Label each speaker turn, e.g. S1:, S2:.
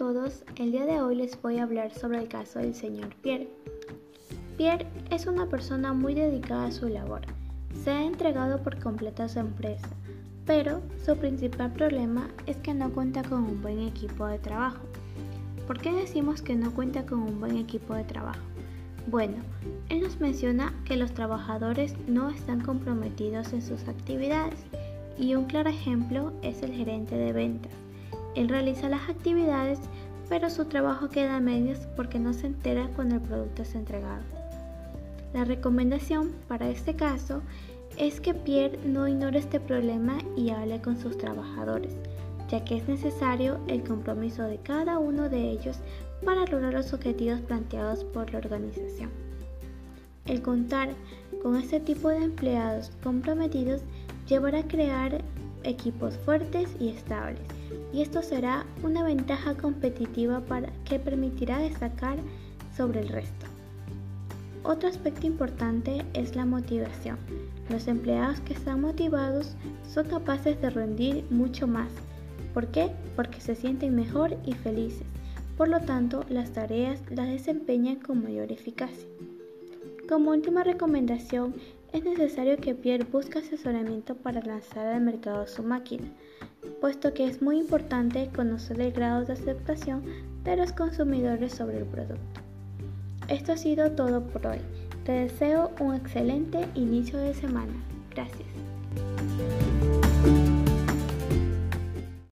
S1: todos, el día de hoy les voy a hablar sobre el caso del señor Pierre. Pierre es una persona muy dedicada a su labor, se ha entregado por completo a su empresa, pero su principal problema es que no cuenta con un buen equipo de trabajo. ¿Por qué decimos que no cuenta con un buen equipo de trabajo? Bueno, él nos menciona que los trabajadores no están comprometidos en sus actividades y un claro ejemplo es el gerente de ventas. Él realiza las actividades, pero su trabajo queda a medias porque no se entera cuando el producto es entregado. La recomendación para este caso es que Pierre no ignore este problema y hable con sus trabajadores, ya que es necesario el compromiso de cada uno de ellos para lograr los objetivos planteados por la organización. El contar con este tipo de empleados comprometidos llevará a crear equipos fuertes y estables, y esto será una ventaja competitiva para que permitirá destacar sobre el resto. Otro aspecto importante es la motivación. Los empleados que están motivados son capaces de rendir mucho más. ¿Por qué? Porque se sienten mejor y felices. Por lo tanto, las tareas las desempeñan con mayor eficacia. Como última recomendación, es necesario que Pierre busque asesoramiento para lanzar al mercado su máquina, puesto que es muy importante conocer el grado de aceptación de los consumidores sobre el producto. Esto ha sido todo por hoy. Te deseo un excelente inicio de semana. Gracias.